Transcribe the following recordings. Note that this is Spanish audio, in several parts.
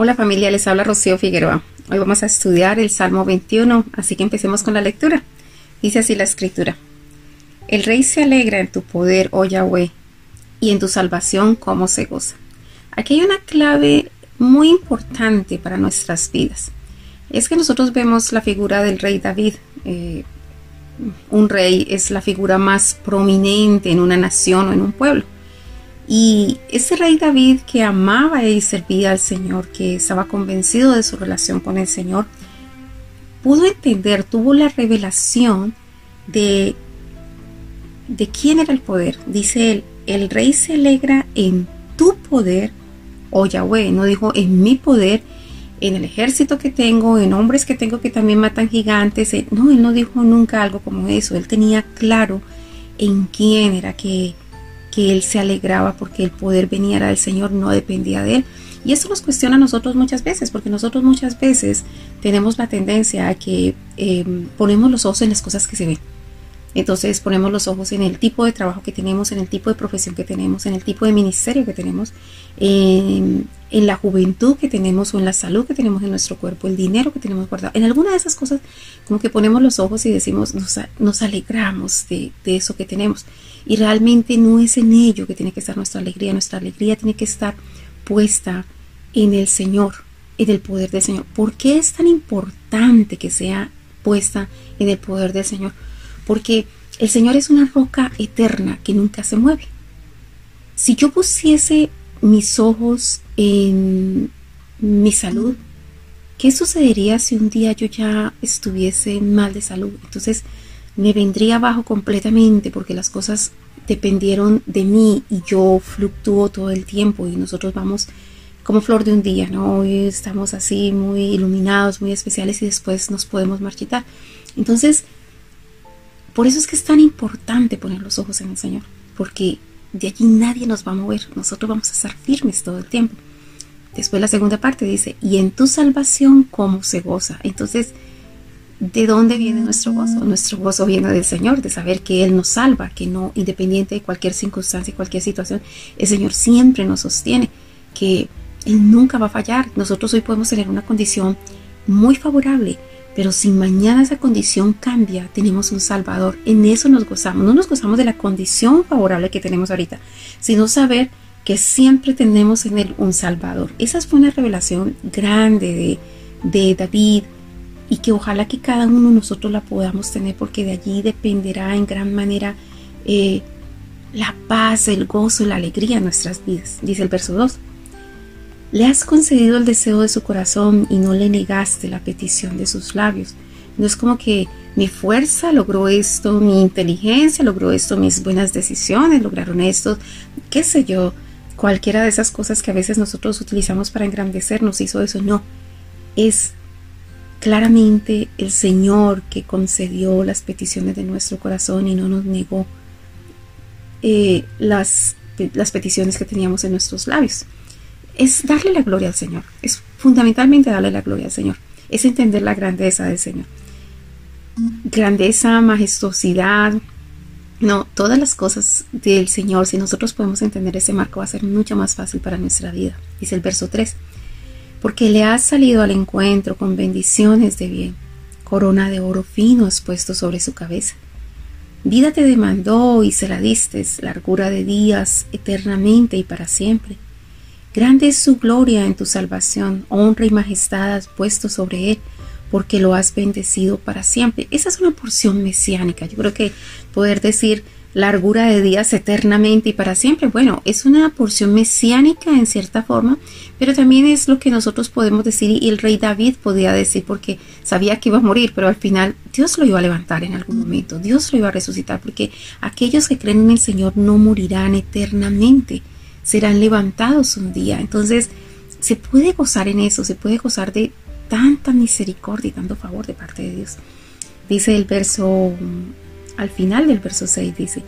Hola familia, les habla Rocío Figueroa. Hoy vamos a estudiar el Salmo 21, así que empecemos con la lectura. Dice así la escritura. El rey se alegra en tu poder, oh Yahweh, y en tu salvación como se goza. Aquí hay una clave muy importante para nuestras vidas. Es que nosotros vemos la figura del rey David. Eh, un rey es la figura más prominente en una nación o en un pueblo. Y ese rey David que amaba y servía al Señor, que estaba convencido de su relación con el Señor, pudo entender, tuvo la revelación de, de quién era el poder. Dice él, el rey se alegra en tu poder, oh Yahweh, no dijo en mi poder, en el ejército que tengo, en hombres que tengo que también matan gigantes. No, él no dijo nunca algo como eso. Él tenía claro en quién era que que él se alegraba porque el poder venía del Señor, no dependía de él. Y eso nos cuestiona a nosotros muchas veces, porque nosotros muchas veces tenemos la tendencia a que em, ponemos los ojos en las cosas que se ven. Entonces ponemos los ojos en el tipo de trabajo que tenemos, en el tipo de profesión que tenemos, en el tipo de ministerio que tenemos, en, la juventud que tenemos o en la salud que tenemos en nuestro cuerpo, el dinero que tenemos guardado. En alguna de esas cosas como que ponemos los ojos y decimos, nos, alegramos de eso que tenemos. Y realmente no es en ello que tiene que estar nuestra alegría. Nuestra alegría tiene que estar puesta en el Señor, en el poder del Señor. ¿Por qué es tan importante que sea puesta en el poder del Señor? Porque el Señor es una roca eterna que nunca se mueve. Si yo pusiese mis ojos en mi salud, ¿qué sucedería si un día yo ya estuviese mal de salud? Entonces, me vendría abajo completamente porque las cosas dependieron de mí y yo fluctúo todo el tiempo y nosotros vamos como flor de un día, ¿no? Hoy estamos así muy iluminados, muy especiales y después nos podemos marchitar. Entonces, por eso es que es tan importante poner los ojos en el Señor, porque de allí nadie nos va a mover, nosotros vamos a estar firmes todo el tiempo. Después la segunda parte dice, y en tu salvación cómo se goza. Entonces, ¿De dónde viene nuestro gozo? Nuestro gozo viene del Señor, de saber que Él nos salva, que no, independiente de cualquier circunstancia, cualquier situación, el Señor siempre nos sostiene, que Él nunca va a fallar. Nosotros hoy podemos tener una condición muy favorable, pero si mañana esa condición cambia, tenemos un Salvador. En eso nos gozamos. No nos gozamos de la condición favorable que tenemos ahorita, sino saber que siempre tenemos en Él un Salvador. Esa fue una revelación grande de, de David, y que ojalá que cada uno de nosotros la podamos tener porque de allí dependerá en gran manera eh, la paz, el gozo la alegría en nuestras vidas. Dice el verso 2. Le has concedido el deseo de su corazón y no le negaste la petición de sus labios. No es como que mi fuerza logró esto, mi inteligencia logró esto, mis buenas decisiones lograron esto, qué sé yo, cualquiera de esas cosas que a veces nosotros utilizamos para engrandecernos hizo eso. No, es claramente el Señor que concedió las peticiones de nuestro corazón y no nos negó eh, las, las peticiones que teníamos en nuestros labios. Es darle la gloria al Señor, es fundamentalmente darle la gloria al Señor, es entender la grandeza del Señor. Grandeza, majestuosidad, no, todas las cosas del Señor, si nosotros podemos entender ese marco, va a ser mucho más fácil para nuestra vida. Dice el verso 3 porque le has salido al encuentro con bendiciones de bien, corona de oro fino has puesto sobre su cabeza. Vida te demandó y se la diste, largura de días, eternamente y para siempre. Grande es su gloria en tu salvación, honra y majestad has puesto sobre él, porque lo has bendecido para siempre. Esa es una porción mesiánica. Yo creo que poder decir largura de días eternamente y para siempre. Bueno, es una porción mesiánica en cierta forma, pero también es lo que nosotros podemos decir y el rey David podía decir porque sabía que iba a morir, pero al final Dios lo iba a levantar en algún momento, Dios lo iba a resucitar porque aquellos que creen en el Señor no morirán eternamente, serán levantados un día. Entonces, se puede gozar en eso, se puede gozar de tanta misericordia y tanto favor de parte de Dios. Dice el verso al final del verso 6 dice,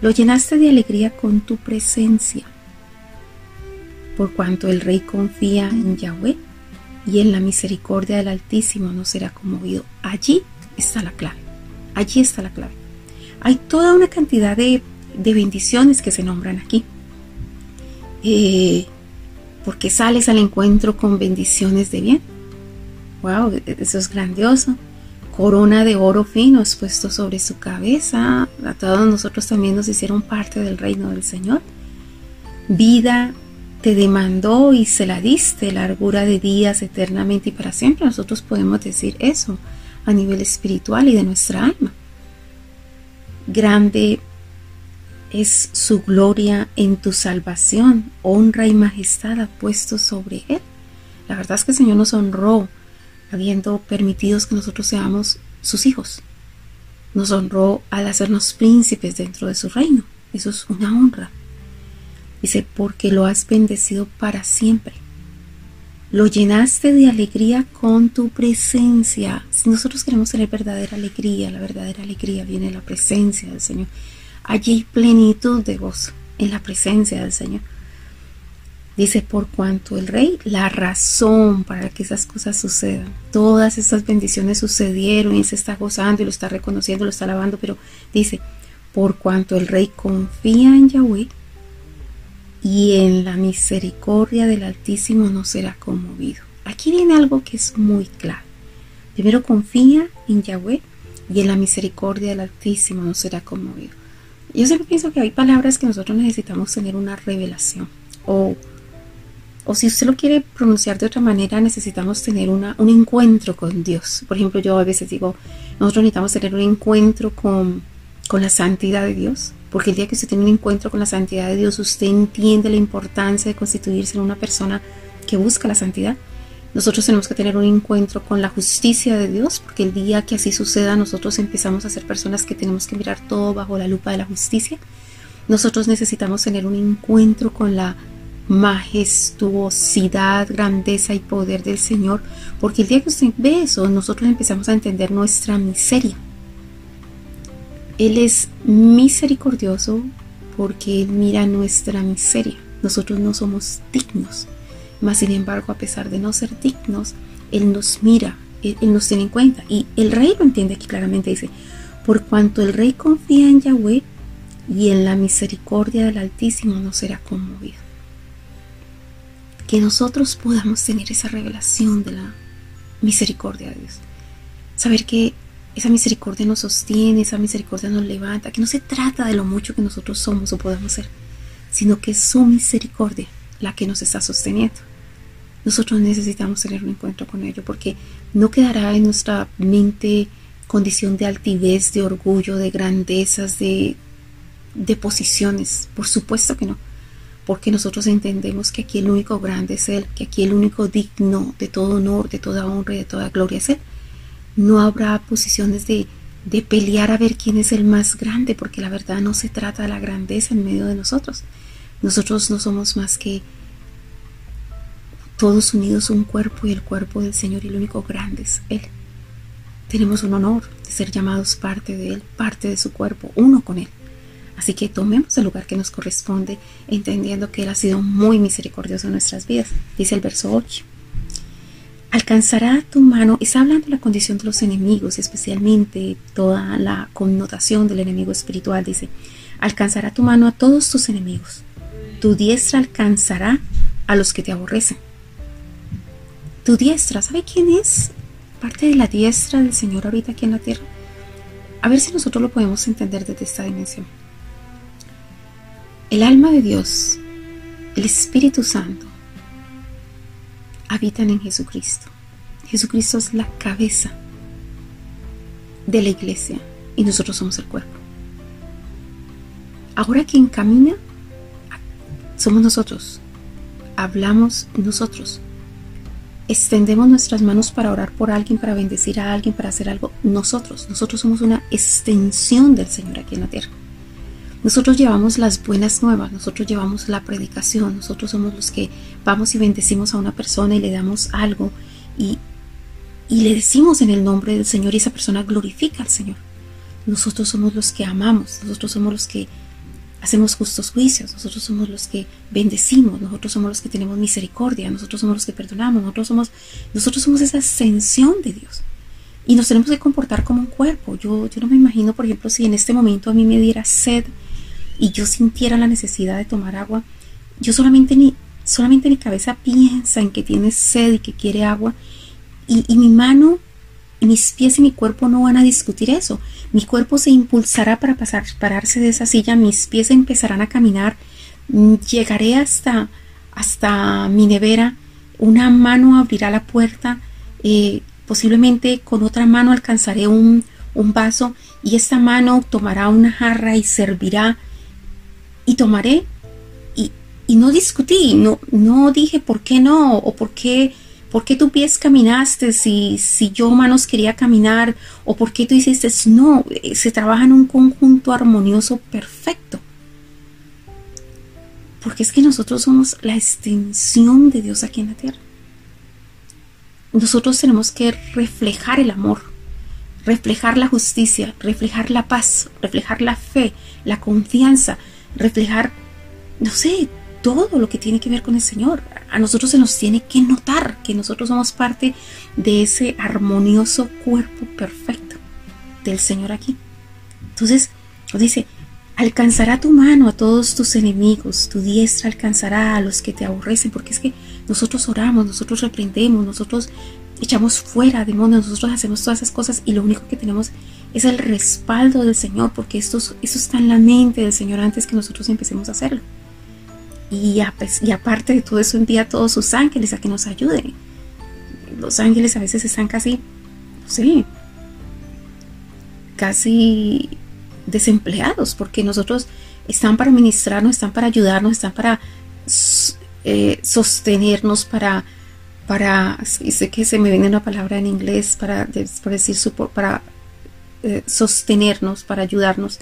lo llenaste de alegría con tu presencia, por cuanto el rey confía en Yahweh y en la misericordia del Altísimo no será conmovido. Allí está la clave, allí está la clave. Hay toda una cantidad de, bendiciones que se nombran aquí. Eh, porque sales al encuentro con bendiciones de bien. Wow, eso es grandioso. Corona de oro fino es puesto sobre su cabeza. A todos nosotros también nos hicieron parte del reino del Señor. Vida te demandó y se la diste, largura de días eternamente y para siempre. Nosotros podemos decir eso a nivel espiritual y de nuestra alma. Grande es su gloria en tu salvación, honra y majestad ha puesto sobre él. La verdad es que el Señor nos honró habiendo permitido que nosotros seamos sus hijos. Nos honró al hacernos príncipes dentro de su reino. Eso es una honra. Dice, porque lo has bendecido para siempre. Lo llenaste de alegría con tu presencia. Si nosotros queremos tener verdadera alegría, la verdadera alegría viene de la presencia del Señor. Allí hay plenitud de gozo en la presencia del Señor. Dice, por cuanto el rey, la razón para que esas cosas sucedan. Todas estas bendiciones sucedieron y se está gozando y lo está reconociendo, lo está alabando, pero dice, por cuanto el rey confía en Yahweh y en la misericordia del Altísimo no será conmovido. Aquí viene algo que es muy claro. Primero confía en Yahweh y en la misericordia del Altísimo no será conmovido. Yo siempre pienso que hay palabras que nosotros necesitamos tener una revelación o o si usted lo quiere pronunciar de otra manera, necesitamos tener una, un encuentro con Dios. Por ejemplo, yo a veces digo, nosotros necesitamos tener un encuentro con, con la santidad de Dios. Porque el día que usted tiene un encuentro con la santidad de Dios, usted entiende la importancia de constituirse en una persona que busca la santidad. Nosotros tenemos que tener un encuentro con la justicia de Dios, porque el día que así suceda, nosotros empezamos a ser personas que tenemos que mirar todo bajo la lupa de la justicia. Nosotros necesitamos tener un encuentro con la majestuosidad, grandeza y poder del Señor, porque el día que usted ve eso, nosotros empezamos a entender nuestra miseria. Él es misericordioso porque Él mira nuestra miseria. Nosotros no somos dignos, mas sin embargo, a pesar de no ser dignos, Él nos mira, Él, Él nos tiene en cuenta. Y el rey lo entiende aquí claramente, dice, por cuanto el rey confía en Yahweh y en la misericordia del Altísimo no será conmovido que nosotros podamos tener esa revelación de la misericordia de Dios. Saber que esa misericordia nos sostiene, esa misericordia nos levanta, que no se trata de lo mucho que nosotros somos o podemos ser, sino que es su misericordia la que nos está sosteniendo. Nosotros necesitamos tener un encuentro con ello porque no quedará en nuestra mente condición de altivez, de orgullo, de grandezas, de, de posiciones. Por supuesto que no porque nosotros entendemos que aquí el único grande es Él, que aquí el único digno de todo honor, de toda honra y de toda gloria es Él. No habrá posiciones de, de pelear a ver quién es el más grande, porque la verdad no se trata de la grandeza en medio de nosotros. Nosotros no somos más que todos unidos un cuerpo y el cuerpo del Señor y el único grande es Él. Tenemos un honor de ser llamados parte de Él, parte de su cuerpo, uno con Él. Así que tomemos el lugar que nos corresponde, entendiendo que Él ha sido muy misericordioso en nuestras vidas. Dice el verso 8. Alcanzará tu mano, está hablando de la condición de los enemigos, especialmente toda la connotación del enemigo espiritual. Dice, alcanzará tu mano a todos tus enemigos. Tu diestra alcanzará a los que te aborrecen. Tu diestra, ¿sabe quién es? Parte de la diestra del Señor ahorita aquí en la tierra. A ver si nosotros lo podemos entender desde esta dimensión. El alma de Dios, el Espíritu Santo, habitan en Jesucristo. Jesucristo es la cabeza de la iglesia y nosotros somos el cuerpo. Ahora quien camina somos nosotros. Hablamos nosotros. Extendemos nuestras manos para orar por alguien, para bendecir a alguien, para hacer algo. Nosotros, nosotros somos una extensión del Señor aquí en la tierra. Nosotros llevamos las buenas nuevas, nosotros llevamos la predicación, nosotros somos los que vamos y bendecimos a una persona y le damos algo y, y le decimos en el nombre del Señor y esa persona glorifica al Señor. Nosotros somos los que amamos, nosotros somos los que hacemos justos juicios, nosotros somos los que bendecimos, nosotros somos los que tenemos misericordia, nosotros somos los que perdonamos, nosotros somos, nosotros somos esa ascensión de Dios. Y nos tenemos que comportar como un cuerpo. Yo, yo no me imagino, por ejemplo, si en este momento a mí me diera sed y yo sintiera la necesidad de tomar agua, yo solamente ni solamente mi cabeza piensa en que tiene sed y que quiere agua y, mi mano, mis pies y mi cuerpo no van a discutir eso. Mi cuerpo se impulsará para pasar, pararse de esa silla, mis pies empezarán a caminar, mm, llegaré hasta, hasta mi nevera, una mano abrirá la puerta, eh, posiblemente con otra mano alcanzaré un, un vaso y esta mano tomará una jarra y servirá y tomaré y, y no discutí, no, no dije por qué no o por qué, por qué tu pies caminaste si, si yo manos quería caminar o por qué tú hiciste no, eh, se trabaja en un conjunto armonioso perfecto. Porque es que nosotros somos la extensión de Dios aquí en la tierra. Nosotros tenemos que reflejar el amor, reflejar la justicia, reflejar la paz, reflejar la fe, la confianza, reflejar, no sé, todo lo que tiene que ver con el Señor. A nosotros se nos tiene que notar que nosotros somos parte de ese armonioso cuerpo perfecto del Señor aquí. Entonces, dice, alcanzará tu mano a todos tus enemigos, tu diestra alcanzará a los que te aborrecen, porque es que nosotros oramos, nosotros reprendemos, nosotros echamos fuera demonios, nosotros hacemos todas esas cosas y lo único que tenemos es el respaldo del Señor, porque esto, está en la mente del Señor antes que nosotros empecemos a hacerlo. Y, y aparte de todo eso, envía a todos sus ángeles a que nos ayuden. Los ángeles a veces están casi, no sé, casi desempleados, porque nosotros están para ministrarnos, están para ayudarnos, están para eh, sostenernos, para para, sé que se me viene una palabra en inglés para, decir, para eh, sostenernos, para ayudarnos.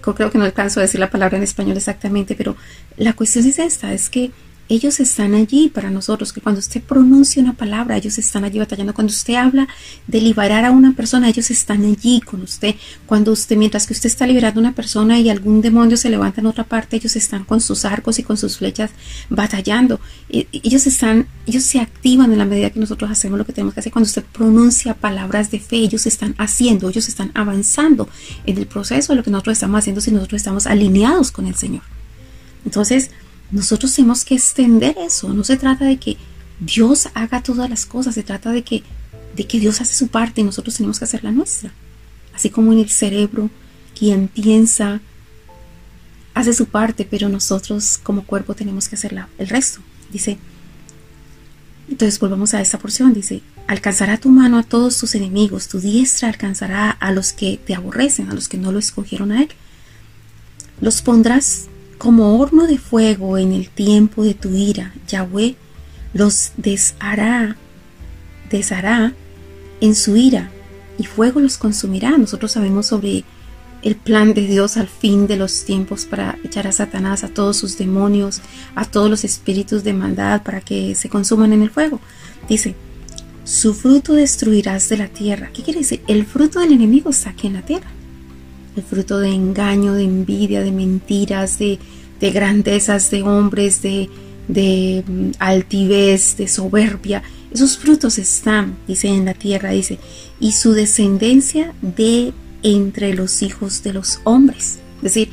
Creo que no alcanzo a decir la palabra en español exactamente, pero la cuestión es esta, es que ellos están allí para nosotros, que cuando usted pronuncia una palabra, ellos están allí batallando. Cuando usted habla de liberar a una persona, ellos están allí con usted. Cuando usted, mientras que usted está liberando a una persona y algún demonio se levanta en otra parte, ellos están con sus arcos y con sus flechas batallando. ellos están, ellos se activan en la medida que nosotros hacemos lo que tenemos que hacer. Cuando usted pronuncia palabras de fe, ellos están haciendo, ellos están avanzando en el proceso de lo que nosotros estamos haciendo si nosotros estamos alineados con el Señor. Entonces, nosotros tenemos que extender eso. No se trata de que Dios haga todas las cosas, se trata de que, de que Dios hace su parte y nosotros tenemos que hacer la nuestra. Así como en el cerebro, quien piensa hace su parte, pero nosotros como cuerpo tenemos que hacer el resto. Dice, entonces volvamos a esta porción, dice, alcanzará tu mano a todos tus enemigos, tu diestra alcanzará a los que te aborrecen, a los que no lo escogieron a él. Los pondrás como horno de fuego en el tiempo de tu ira, Yahweh los deshará, deshará en su ira y fuego los consumirá. Nosotros sabemos sobre el plan de Dios al fin de los tiempos para echar a Satanás, a todos sus demonios, a todos los espíritus de maldad para que se consuman en el fuego. Dice, su fruto destruirás de la tierra. ¿Qué quiere decir? El fruto del enemigo está aquí en la tierra el fruto de engaño, de envidia, de mentiras, de, grandezas de hombres, de, mm, altivez, de soberbia. Esos frutos están, dice en la tierra, dice, y su descendencia de entre los hijos de los hombres. Es decir,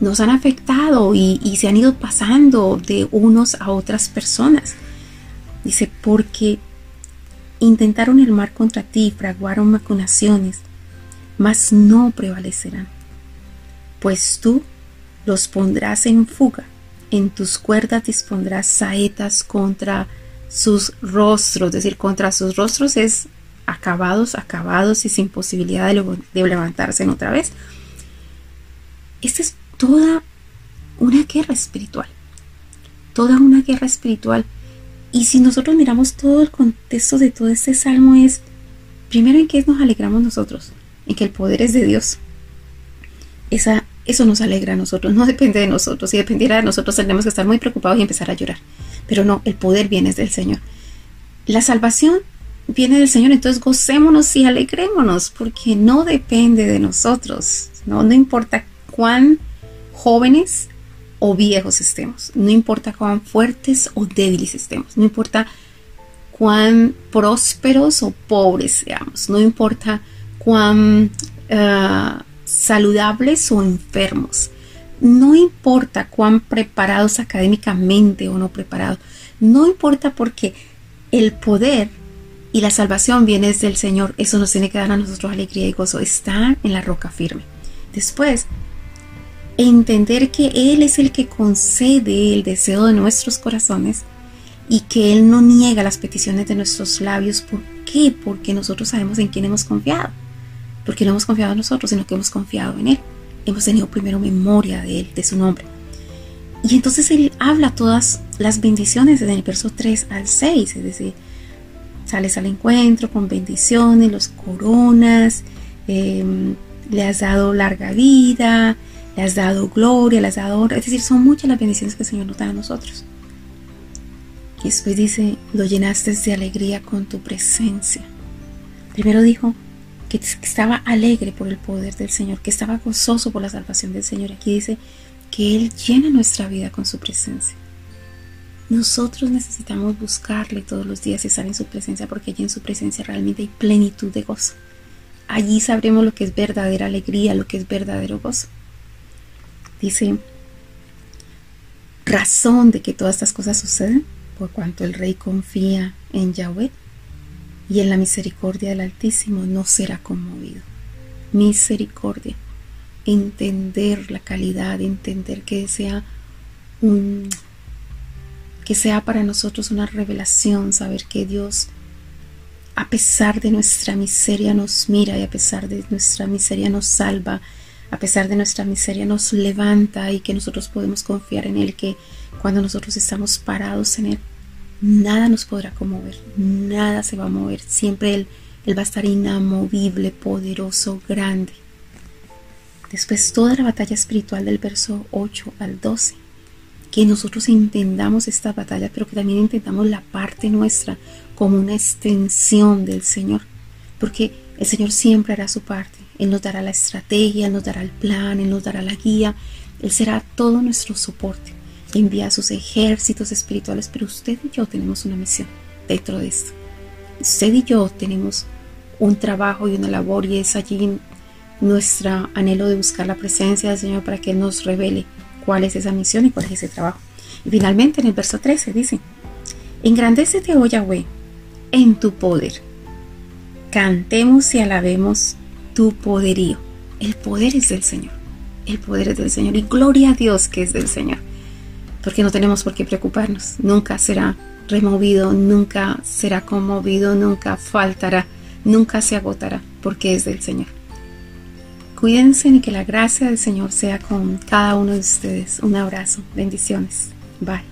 nos han afectado y, se han ido pasando de unos a otras personas. Dice, porque intentaron el mal contra ti, fraguaron macunaciones mas no prevalecerán, pues tú los pondrás en fuga, en tus cuerdas dispondrás saetas contra sus rostros, es decir, contra sus rostros es acabados, acabados y sin posibilidad de, levantarse en otra vez. Esta es toda una guerra espiritual, toda una guerra espiritual. Y si nosotros miramos todo el contexto de todo este salmo es, primero en qué nos alegramos nosotros, en que el poder es de Dios. Esa, eso nos alegra a nosotros, no depende de nosotros. Si dependiera de nosotros tendríamos que estar muy preocupados y empezar a llorar. Pero no, el poder viene del Señor. La salvación viene del Señor, entonces gocémonos y alegrémonos, porque no depende de nosotros. No, no importa cuán jóvenes o viejos estemos, no importa cuán fuertes o débiles estemos, no importa cuán prósperos o pobres seamos, no importa cuán eh, saludables o enfermos. no importa cuán preparados académicamente o no preparados, no importa porque el poder y la salvación viene del Señor, eso nos tiene que dar a nosotros alegría y gozo, está en la roca firme. Después, entender que Él es el que concede el deseo de nuestros corazones y que Él no niega las peticiones de nuestros labios. ¿Por qué? Porque nosotros sabemos en quién hemos confiado. Porque no hemos confiado en nosotros, sino que hemos confiado en Él. Hemos tenido primero memoria de Él, de su nombre. Y entonces Él habla todas las bendiciones desde el verso 3 al 6, es decir, sales al encuentro con bendiciones, los coronas, em, le has dado larga vida, le has dado gloria, le has dado honra. Es decir, son muchas las bendiciones que el Señor nos da a nosotros. Y después dice, lo llenaste de alegría con tu presencia. Primero dijo que estaba alegre por el poder del Señor, que estaba gozoso por la salvación del Señor. Aquí dice que Él llena nuestra vida con su presencia. Nosotros necesitamos buscarle todos los días y estar en su presencia porque allí en su presencia realmente hay plenitud de gozo. Allí sabremos lo que es verdadera alegría, lo que es verdadero gozo. Dice, razón de que todas estas cosas suceden por cuanto el rey confía en Yahweh y en la misericordia del Altísimo no será conmovido. Misericordia, entender la calidad, entender que sea que sea para nosotros una revelación, saber que Dios a pesar de nuestra miseria nos mira y a pesar de nuestra miseria nos salva, a pesar de nuestra miseria nos levanta y que nosotros podemos confiar en Él, que cuando nosotros estamos parados en Él, nada nos podrá conmover, nada se va a mover, siempre Él, él va a estar inamovible, poderoso, grande. Después toda la batalla espiritual del verso 8 al 12, que nosotros entendamos esta batalla, pero que también entendamos la parte nuestra como una extensión del Señor, porque el Señor siempre hará su parte. Él nos dará la estrategia, Él nos dará el plan, Él nos dará la guía. Él será todo nuestro soporte. Envía sus ejércitos espirituales, pero usted y yo tenemos una misión dentro de esto. Usted y yo tenemos un trabajo y una labor y es allí nuestro anhelo de buscar la presencia del Señor para que Él nos revele cuál es esa misión y cuál es ese trabajo. Y finalmente en el verso 13 dice, engrandécete, oh Yahweh, en tu poder. Cantemos y alabemos tu poderío. El poder es del Señor. El poder es del Señor. Y gloria a Dios que es del Señor. Porque no tenemos por qué preocuparnos. Nunca será removido, nunca será conmovido, nunca faltará, nunca se agotará, porque es del Señor. Cuídense y que la gracia del Señor sea con cada uno de ustedes. Un abrazo. Bendiciones. Bye.